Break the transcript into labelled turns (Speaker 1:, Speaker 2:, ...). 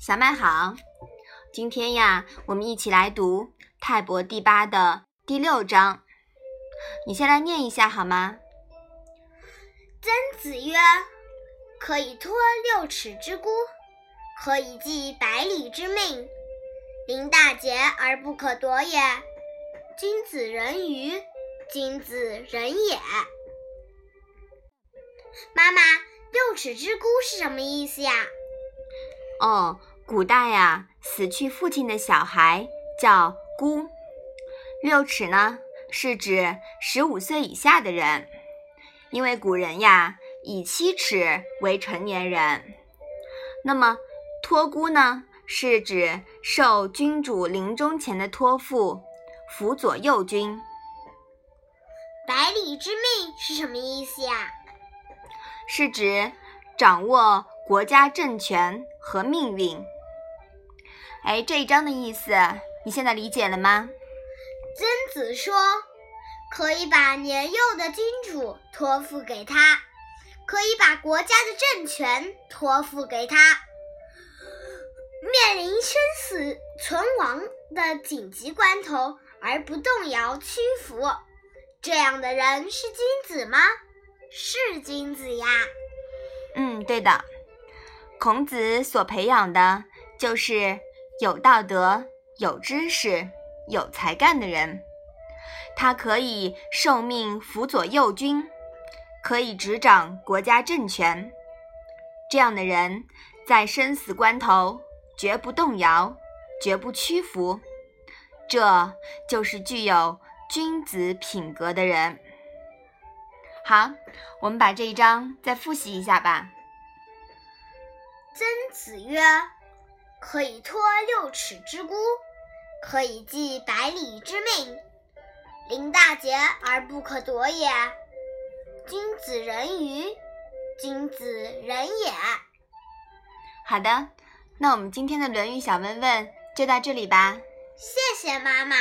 Speaker 1: 小麦好，今天呀，我们一起来读《泰伯》第八的第六章。你先来念一下好吗？
Speaker 2: 曾子曰：“可以托六尺之孤，可以寄百里之命。临大节而不可夺也。君子人于，君子人也。”妈妈，六尺之孤是什么意思呀？
Speaker 1: 哦，古代呀，死去父亲的小孩叫孤。六尺呢，是指十五岁以下的人，因为古人呀以七尺为成年人。那么托孤呢，是指受君主临终前的托付，辅佐右军。
Speaker 2: 百里之命是什么意思呀？
Speaker 1: 是指掌握国家政权和命运。哎，这一章的意思你现在理解了吗？
Speaker 2: 曾子说，可以把年幼的君主托付给他，可以把国家的政权托付给他。面临生死存亡的紧急关头而不动摇屈服，这样的人是君子吗？是君子呀，
Speaker 1: 嗯，对的。孔子所培养的就是有道德、有知识、有才干的人。他可以受命辅佐右军，可以执掌国家政权。这样的人，在生死关头绝不动摇，绝不屈服。这就是具有君子品格的人。好，我们把这一章再复习一下吧。
Speaker 2: 曾子曰：“可以托六尺之孤，可以寄百里之命。临大节而不可夺也。君子人鱼，君子人也。”
Speaker 1: 好的，那我们今天的《论语》小问问就到这里吧。
Speaker 2: 谢谢妈妈。